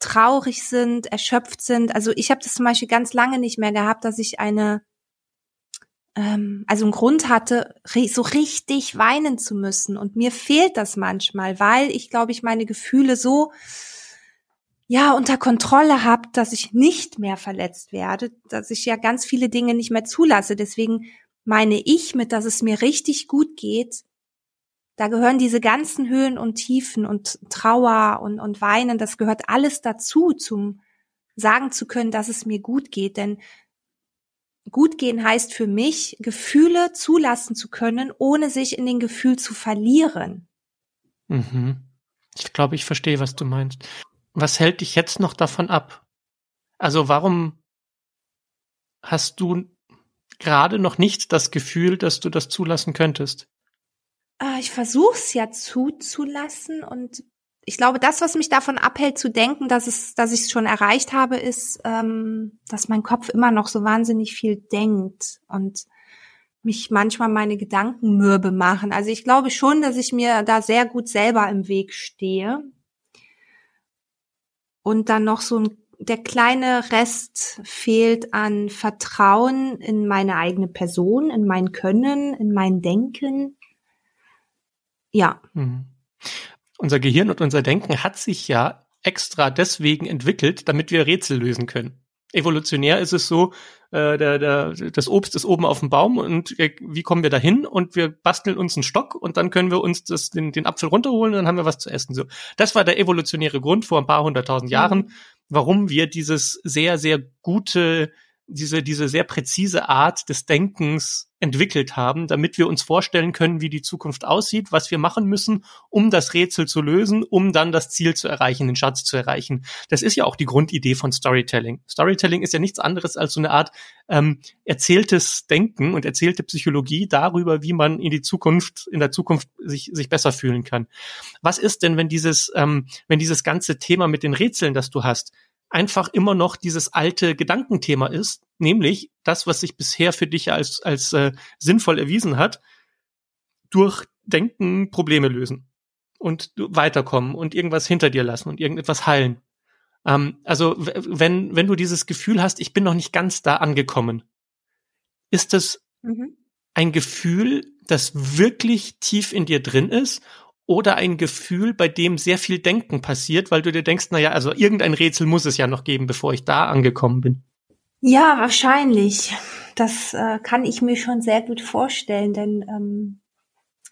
traurig sind, erschöpft sind. Also ich habe das zum Beispiel ganz lange nicht mehr gehabt, dass ich eine, ähm, also einen Grund hatte, so richtig weinen zu müssen. Und mir fehlt das manchmal, weil ich glaube, ich meine Gefühle so ja unter Kontrolle habe, dass ich nicht mehr verletzt werde, dass ich ja ganz viele Dinge nicht mehr zulasse. Deswegen meine ich mit, dass es mir richtig gut geht, da gehören diese ganzen Höhen und Tiefen und Trauer und, und Weinen, das gehört alles dazu, zum sagen zu können, dass es mir gut geht. Denn gut gehen heißt für mich, Gefühle zulassen zu können, ohne sich in den Gefühl zu verlieren. Mhm. Ich glaube, ich verstehe, was du meinst. Was hält dich jetzt noch davon ab? Also warum hast du gerade noch nicht das Gefühl, dass du das zulassen könntest? äh, ich versuche es ja zuzulassen und ich glaube, das, was mich davon abhält zu denken, dass es, dass ich es schon erreicht habe, ist, ähm, dass mein Kopf immer noch so wahnsinnig viel denkt und mich manchmal meine Gedanken mürbe machen. Also ich glaube schon, dass ich mir da sehr gut selber im Weg stehe und dann noch so ein der kleine Rest fehlt an Vertrauen in meine eigene Person, in mein Können, in mein Denken. Ja. Mhm. Unser Gehirn und unser Denken hat sich ja extra deswegen entwickelt, damit wir Rätsel lösen können. Evolutionär ist es so, äh, der, der, das Obst ist oben auf dem Baum und äh, wie kommen wir da hin? Und wir basteln uns einen Stock und dann können wir uns das, den, den Apfel runterholen und dann haben wir was zu essen. So, Das war der evolutionäre Grund vor ein paar hunderttausend Jahren, mhm. warum wir dieses sehr, sehr gute diese, diese sehr präzise Art des Denkens entwickelt haben, damit wir uns vorstellen können, wie die Zukunft aussieht, was wir machen müssen, um das Rätsel zu lösen, um dann das Ziel zu erreichen, den Schatz zu erreichen. Das ist ja auch die Grundidee von Storytelling. Storytelling ist ja nichts anderes als so eine Art ähm, erzähltes Denken und erzählte Psychologie darüber, wie man in die Zukunft, in der Zukunft sich, sich besser fühlen kann. Was ist denn, wenn dieses, ähm, wenn dieses ganze Thema mit den Rätseln, das du hast, einfach immer noch dieses alte Gedankenthema ist, nämlich das, was sich bisher für dich als, als äh, sinnvoll erwiesen hat, durch Denken Probleme lösen und weiterkommen und irgendwas hinter dir lassen und irgendetwas heilen. Ähm, also wenn, wenn du dieses Gefühl hast, ich bin noch nicht ganz da angekommen, ist das mhm. ein Gefühl, das wirklich tief in dir drin ist oder ein Gefühl, bei dem sehr viel Denken passiert, weil du dir denkst, na ja, also irgendein Rätsel muss es ja noch geben, bevor ich da angekommen bin. Ja, wahrscheinlich. Das äh, kann ich mir schon sehr gut vorstellen, denn ähm,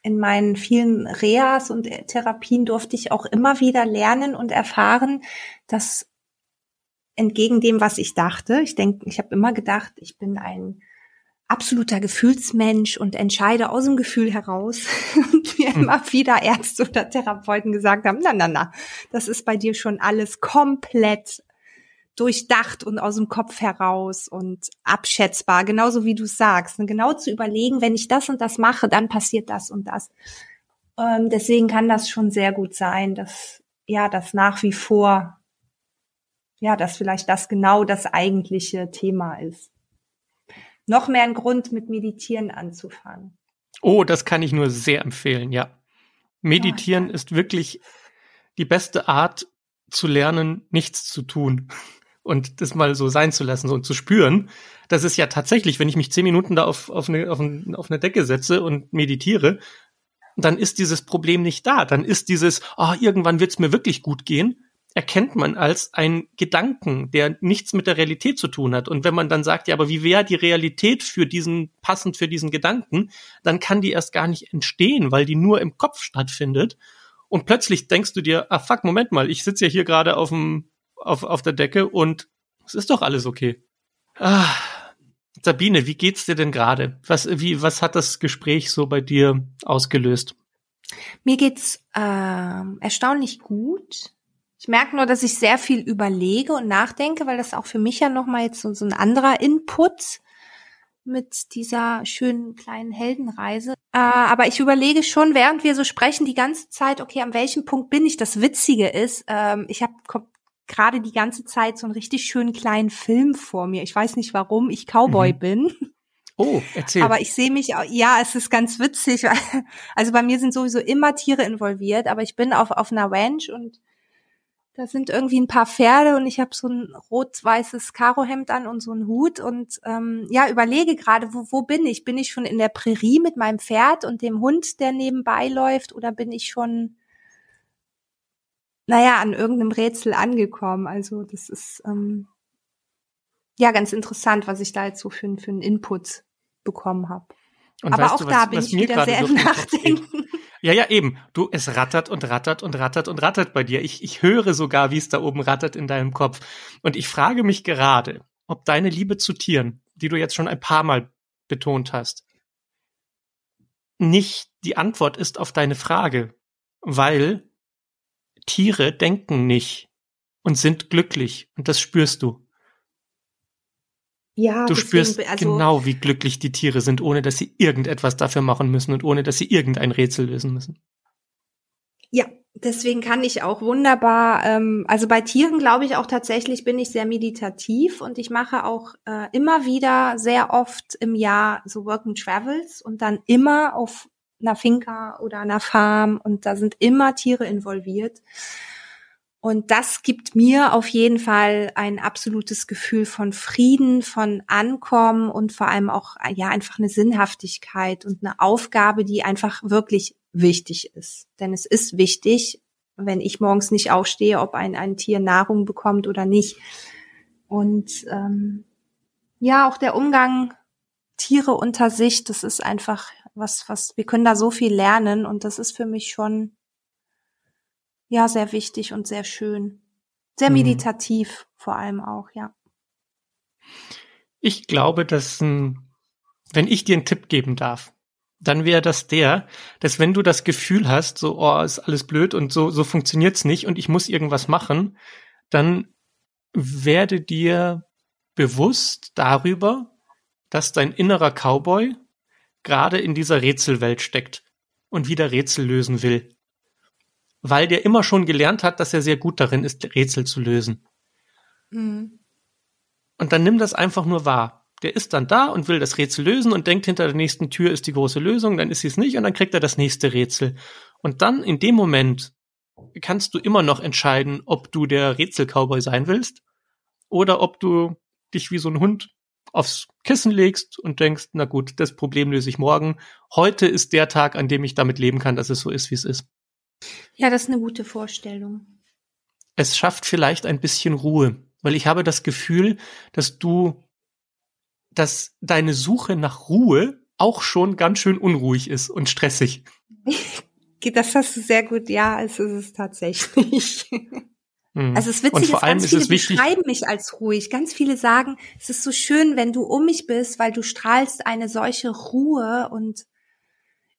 in meinen vielen Reas und Therapien durfte ich auch immer wieder lernen und erfahren, dass entgegen dem, was ich dachte, ich denke, ich habe immer gedacht, ich bin ein absoluter Gefühlsmensch und entscheide aus dem Gefühl heraus und mir hm. immer wieder Ärzte oder Therapeuten gesagt haben, na, na, na, das ist bei dir schon alles komplett durchdacht und aus dem Kopf heraus und abschätzbar, genauso wie du sagst. Und genau zu überlegen, wenn ich das und das mache, dann passiert das und das. Ähm, deswegen kann das schon sehr gut sein, dass ja, das nach wie vor, ja, dass vielleicht das genau das eigentliche Thema ist noch mehr ein Grund, mit Meditieren anzufangen. Oh, das kann ich nur sehr empfehlen, ja. Meditieren oh, ist wirklich die beste Art zu lernen, nichts zu tun und das mal so sein zu lassen und zu spüren. Das ist ja tatsächlich, wenn ich mich zehn Minuten da auf, auf, eine, auf, ein, auf eine Decke setze und meditiere, dann ist dieses Problem nicht da. Dann ist dieses, ah, oh, irgendwann wird's mir wirklich gut gehen, erkennt man als ein Gedanken, der nichts mit der Realität zu tun hat. Und wenn man dann sagt, ja, aber wie wäre die Realität für diesen, passend für diesen Gedanken, dann kann die erst gar nicht entstehen, weil die nur im Kopf stattfindet. Und plötzlich denkst du dir, ah fuck, Moment mal, ich sitze ja hier gerade auf dem, auf, auf der Decke und es ist doch alles okay. Ah, Sabine, wie geht's dir denn gerade? Was, wie, was hat das Gespräch so bei dir ausgelöst? Mir geht's äh, erstaunlich gut. Ich merke nur, dass ich sehr viel überlege und nachdenke, weil das auch für mich ja nochmal jetzt so, so ein anderer Input mit dieser schönen kleinen Heldenreise. Äh, aber ich überlege schon, während wir so sprechen, die ganze Zeit, okay, an welchem Punkt bin ich? Das Witzige ist, ähm, ich habe gerade die ganze Zeit so einen richtig schönen kleinen Film vor mir. Ich weiß nicht, warum ich Cowboy mhm. bin. Oh, erzähl. Aber ich sehe mich, ja, es ist ganz witzig. Also bei mir sind sowieso immer Tiere involviert, aber ich bin auf, auf einer Ranch und da sind irgendwie ein paar Pferde und ich habe so ein rot-weißes Karohemd an und so einen Hut und ähm, ja, überlege gerade, wo, wo bin ich? Bin ich schon in der Prärie mit meinem Pferd und dem Hund, der nebenbei läuft, oder bin ich schon, naja, an irgendeinem Rätsel angekommen? Also das ist ähm, ja ganz interessant, was ich da jetzt so für, für einen Input bekommen habe. Aber auch du, was, da bin ich wieder sehr im Nachdenken. Ja, ja, eben. Du, es rattert und rattert und rattert und rattert bei dir. Ich, ich höre sogar, wie es da oben rattert in deinem Kopf. Und ich frage mich gerade, ob deine Liebe zu Tieren, die du jetzt schon ein paar Mal betont hast, nicht die Antwort ist auf deine Frage, weil Tiere denken nicht und sind glücklich und das spürst du. Ja, du deswegen, spürst also, genau, wie glücklich die Tiere sind, ohne dass sie irgendetwas dafür machen müssen und ohne dass sie irgendein Rätsel lösen müssen. Ja, deswegen kann ich auch wunderbar, ähm, also bei Tieren glaube ich auch tatsächlich bin ich sehr meditativ und ich mache auch äh, immer wieder sehr oft im Jahr so Work and Travels und dann immer auf einer Finca oder einer Farm und da sind immer Tiere involviert. Und das gibt mir auf jeden Fall ein absolutes Gefühl von Frieden, von Ankommen und vor allem auch, ja, einfach eine Sinnhaftigkeit und eine Aufgabe, die einfach wirklich wichtig ist. Denn es ist wichtig, wenn ich morgens nicht aufstehe, ob ein, ein Tier Nahrung bekommt oder nicht. Und ähm, ja, auch der Umgang Tiere unter sich, das ist einfach was, was, wir können da so viel lernen und das ist für mich schon ja, sehr wichtig und sehr schön. Sehr mhm. meditativ vor allem auch, ja. Ich glaube, dass wenn ich dir einen Tipp geben darf, dann wäre das der, dass wenn du das Gefühl hast, so, oh, ist alles blöd und so, so funktioniert's nicht und ich muss irgendwas machen, dann werde dir bewusst darüber, dass dein innerer Cowboy gerade in dieser Rätselwelt steckt und wieder Rätsel lösen will weil der immer schon gelernt hat, dass er sehr gut darin ist, Rätsel zu lösen. Mhm. Und dann nimm das einfach nur wahr. Der ist dann da und will das Rätsel lösen und denkt, hinter der nächsten Tür ist die große Lösung, dann ist sie es nicht und dann kriegt er das nächste Rätsel. Und dann in dem Moment kannst du immer noch entscheiden, ob du der Rätsel-Cowboy sein willst oder ob du dich wie so ein Hund aufs Kissen legst und denkst, na gut, das Problem löse ich morgen. Heute ist der Tag, an dem ich damit leben kann, dass es so ist, wie es ist. Ja, das ist eine gute Vorstellung. Es schafft vielleicht ein bisschen Ruhe, weil ich habe das Gefühl, dass du, dass deine Suche nach Ruhe auch schon ganz schön unruhig ist und stressig. Das hast du sehr gut, ja, es ist es tatsächlich. Mhm. Also es ist witzig, und vor allem ganz ist viele es wichtig, beschreiben mich als ruhig. Ganz viele sagen, es ist so schön, wenn du um mich bist, weil du strahlst eine solche Ruhe und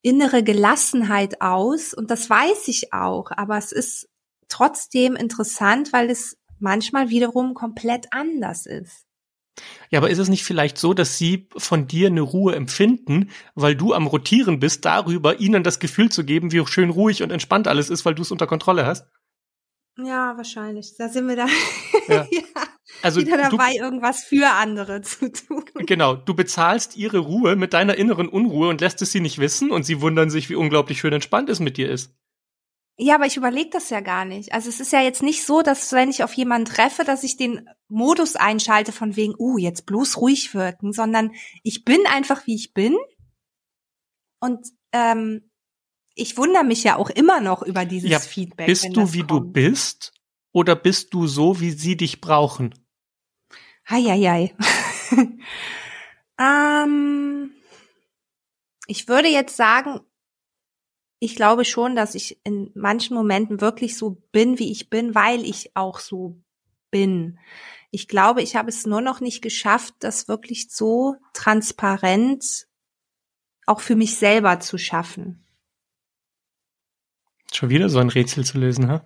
innere Gelassenheit aus und das weiß ich auch, aber es ist trotzdem interessant, weil es manchmal wiederum komplett anders ist. Ja, aber ist es nicht vielleicht so, dass sie von dir eine Ruhe empfinden, weil du am Rotieren bist, darüber ihnen das Gefühl zu geben, wie schön ruhig und entspannt alles ist, weil du es unter Kontrolle hast? Ja, wahrscheinlich. Da sind wir da. Ja. ja also wieder dabei, du, irgendwas für andere zu tun. Genau, du bezahlst ihre Ruhe mit deiner inneren Unruhe und lässt es sie nicht wissen und sie wundern sich, wie unglaublich schön entspannt es mit dir ist. Ja, aber ich überlege das ja gar nicht. Also es ist ja jetzt nicht so, dass wenn ich auf jemanden treffe, dass ich den Modus einschalte von wegen, uh, jetzt bloß ruhig wirken, sondern ich bin einfach wie ich bin und ähm, ich wundere mich ja auch immer noch über dieses ja, Feedback. Bist du wie kommt. du bist oder bist du so, wie sie dich brauchen? Heieiei. ähm, ich würde jetzt sagen, ich glaube schon, dass ich in manchen Momenten wirklich so bin, wie ich bin, weil ich auch so bin. Ich glaube, ich habe es nur noch nicht geschafft, das wirklich so transparent auch für mich selber zu schaffen. Schon wieder so ein Rätsel zu lösen, ha?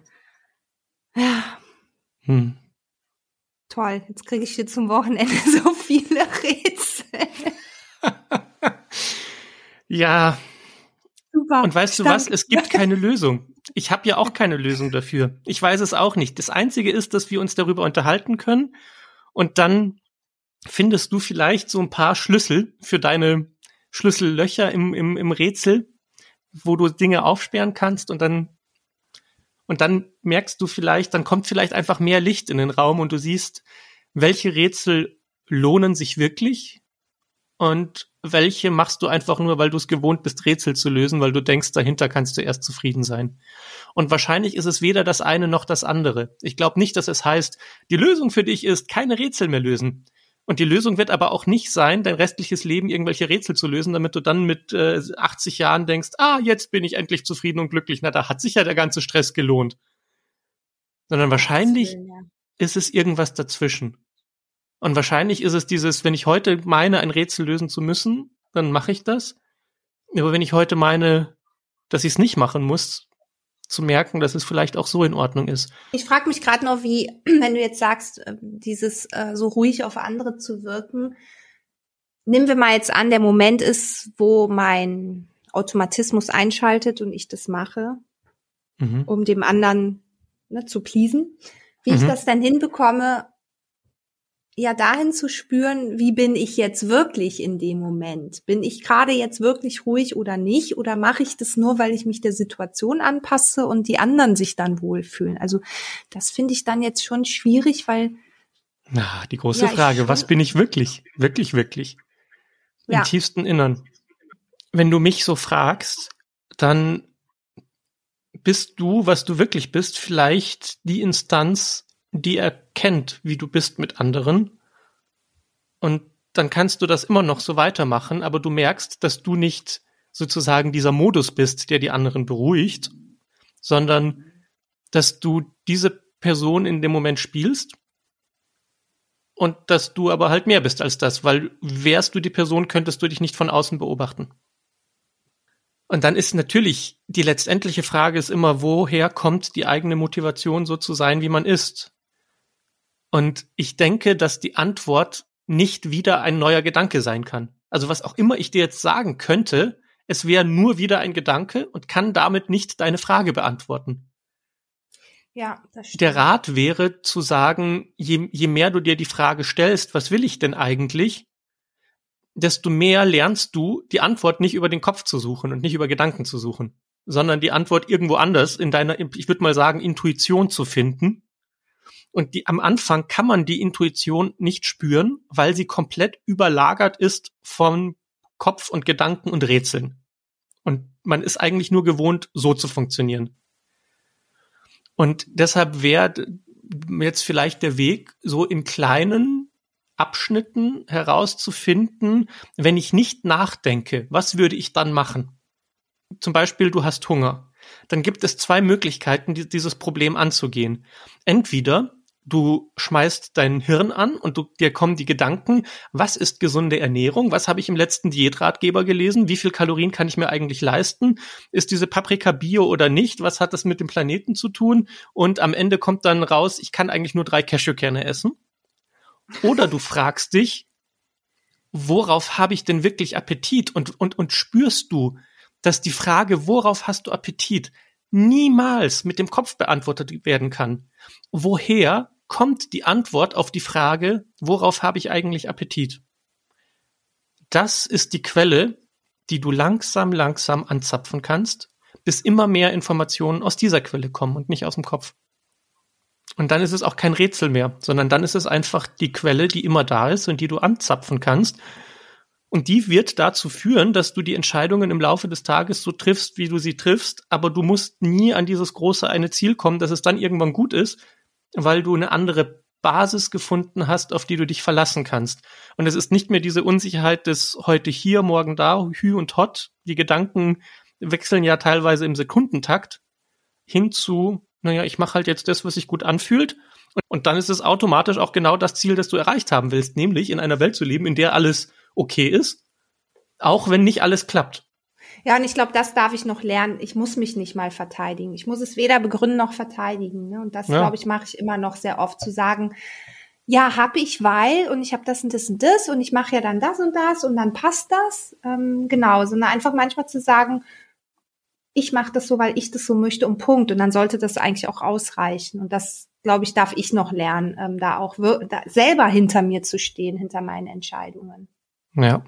Ja. Hm toll, jetzt kriege ich hier zum Wochenende so viele Rätsel. ja. Super. Und weißt Stand. du was? Es gibt keine Lösung. Ich habe ja auch keine Lösung dafür. Ich weiß es auch nicht. Das Einzige ist, dass wir uns darüber unterhalten können und dann findest du vielleicht so ein paar Schlüssel für deine Schlüssellöcher im, im, im Rätsel, wo du Dinge aufsperren kannst und dann und dann merkst du vielleicht, dann kommt vielleicht einfach mehr Licht in den Raum und du siehst, welche Rätsel lohnen sich wirklich und welche machst du einfach nur, weil du es gewohnt bist, Rätsel zu lösen, weil du denkst, dahinter kannst du erst zufrieden sein. Und wahrscheinlich ist es weder das eine noch das andere. Ich glaube nicht, dass es heißt, die Lösung für dich ist, keine Rätsel mehr lösen. Und die Lösung wird aber auch nicht sein, dein restliches Leben irgendwelche Rätsel zu lösen, damit du dann mit äh, 80 Jahren denkst, ah, jetzt bin ich endlich zufrieden und glücklich. Na, da hat sich ja der ganze Stress gelohnt. Sondern wahrscheinlich ist es irgendwas dazwischen. Und wahrscheinlich ist es dieses, wenn ich heute meine, ein Rätsel lösen zu müssen, dann mache ich das. Aber wenn ich heute meine, dass ich es nicht machen muss, zu merken, dass es vielleicht auch so in Ordnung ist. Ich frage mich gerade noch, wie, wenn du jetzt sagst, äh, dieses äh, so ruhig auf andere zu wirken, nehmen wir mal jetzt an, der Moment ist, wo mein Automatismus einschaltet und ich das mache, mhm. um dem anderen ne, zu pleasen. Wie mhm. ich das dann hinbekomme, ja dahin zu spüren, wie bin ich jetzt wirklich in dem Moment? Bin ich gerade jetzt wirklich ruhig oder nicht? Oder mache ich das nur, weil ich mich der Situation anpasse und die anderen sich dann wohlfühlen? Also das finde ich dann jetzt schon schwierig, weil. Na, die große ja, Frage, was bin ich wirklich? Wirklich, wirklich? Ja. Im tiefsten Innern. Wenn du mich so fragst, dann bist du, was du wirklich bist, vielleicht die Instanz, die erkennt, wie du bist mit anderen. Und dann kannst du das immer noch so weitermachen, aber du merkst, dass du nicht sozusagen dieser Modus bist, der die anderen beruhigt, sondern dass du diese Person in dem Moment spielst und dass du aber halt mehr bist als das, weil wärst du die Person, könntest du dich nicht von außen beobachten. Und dann ist natürlich die letztendliche Frage ist immer, woher kommt die eigene Motivation so zu sein, wie man ist? Und ich denke, dass die Antwort nicht wieder ein neuer Gedanke sein kann. Also was auch immer ich dir jetzt sagen könnte, es wäre nur wieder ein Gedanke und kann damit nicht deine Frage beantworten. Ja, das stimmt. Der Rat wäre zu sagen, je, je mehr du dir die Frage stellst, was will ich denn eigentlich, desto mehr lernst du, die Antwort nicht über den Kopf zu suchen und nicht über Gedanken zu suchen, sondern die Antwort irgendwo anders in deiner, ich würde mal sagen, Intuition zu finden und die, am Anfang kann man die Intuition nicht spüren, weil sie komplett überlagert ist von Kopf und Gedanken und Rätseln. Und man ist eigentlich nur gewohnt, so zu funktionieren. Und deshalb wäre jetzt vielleicht der Weg, so in kleinen Abschnitten herauszufinden, wenn ich nicht nachdenke, was würde ich dann machen? Zum Beispiel, du hast Hunger. Dann gibt es zwei Möglichkeiten, dieses Problem anzugehen. Entweder du schmeißt dein Hirn an und du, dir kommen die Gedanken, was ist gesunde Ernährung? Was habe ich im letzten Diätratgeber gelesen? Wie viel Kalorien kann ich mir eigentlich leisten? Ist diese Paprika bio oder nicht? Was hat das mit dem Planeten zu tun? Und am Ende kommt dann raus, ich kann eigentlich nur drei Cashewkerne essen. Oder du fragst dich, worauf habe ich denn wirklich Appetit? Und, und, und spürst du, dass die Frage, worauf hast du Appetit, niemals mit dem Kopf beantwortet werden kann. Woher kommt die Antwort auf die Frage, worauf habe ich eigentlich Appetit? Das ist die Quelle, die du langsam, langsam anzapfen kannst, bis immer mehr Informationen aus dieser Quelle kommen und nicht aus dem Kopf. Und dann ist es auch kein Rätsel mehr, sondern dann ist es einfach die Quelle, die immer da ist und die du anzapfen kannst. Und die wird dazu führen, dass du die Entscheidungen im Laufe des Tages so triffst, wie du sie triffst, aber du musst nie an dieses große eine Ziel kommen, dass es dann irgendwann gut ist, weil du eine andere Basis gefunden hast, auf die du dich verlassen kannst. Und es ist nicht mehr diese Unsicherheit des heute hier, morgen da, hü und hot. Die Gedanken wechseln ja teilweise im Sekundentakt hin zu, naja, ich mache halt jetzt das, was sich gut anfühlt. Und dann ist es automatisch auch genau das Ziel, das du erreicht haben willst, nämlich in einer Welt zu leben, in der alles okay ist, auch wenn nicht alles klappt. Ja, und ich glaube, das darf ich noch lernen. Ich muss mich nicht mal verteidigen. Ich muss es weder begründen noch verteidigen. Ne? Und das, ja. glaube ich, mache ich immer noch sehr oft zu sagen, ja, habe ich, weil und ich habe das und das und das und ich mache ja dann das und das und dann passt das. Ähm, genau, sondern einfach manchmal zu sagen, ich mache das so, weil ich das so möchte und Punkt. Und dann sollte das eigentlich auch ausreichen. Und das, glaube ich, darf ich noch lernen, ähm, da auch da selber hinter mir zu stehen, hinter meinen Entscheidungen. Ja.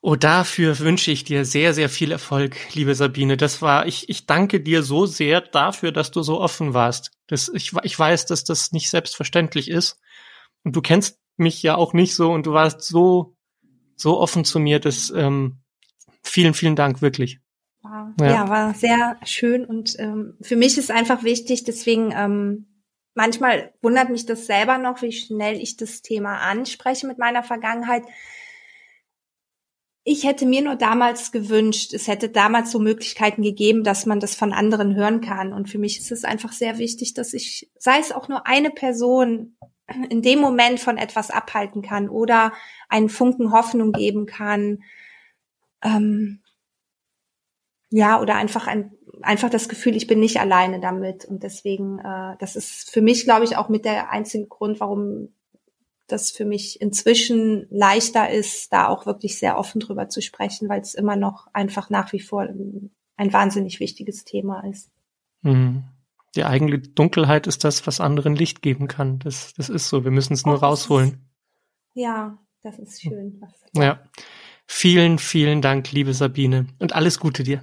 Oh, dafür wünsche ich dir sehr, sehr viel Erfolg, liebe Sabine. Das war, ich, ich danke dir so sehr dafür, dass du so offen warst. Das, ich, ich weiß, dass das nicht selbstverständlich ist. Und du kennst mich ja auch nicht so und du warst so, so offen zu mir. Das, ähm, vielen, vielen Dank, wirklich. Wow. Ja. ja, war sehr schön und ähm, für mich ist einfach wichtig, deswegen ähm, manchmal wundert mich das selber noch, wie schnell ich das Thema anspreche mit meiner Vergangenheit ich hätte mir nur damals gewünscht, es hätte damals so Möglichkeiten gegeben, dass man das von anderen hören kann. Und für mich ist es einfach sehr wichtig, dass ich, sei es auch nur eine Person, in dem Moment von etwas abhalten kann oder einen Funken Hoffnung geben kann. Ähm, ja, oder einfach ein, einfach das Gefühl, ich bin nicht alleine damit. Und deswegen, äh, das ist für mich, glaube ich, auch mit der einzige Grund, warum das für mich inzwischen leichter ist, da auch wirklich sehr offen drüber zu sprechen, weil es immer noch einfach nach wie vor ein, wahnsinnig wichtiges Thema ist. Mhm. die eigene Dunkelheit ist das, was anderen Licht geben kann. Das, das ist so. Wir müssen es nur oh, rausholen. Ist, ja, das ist schön. Ja. Vielen, vielen Dank, liebe Sabine. Und alles Gute dir.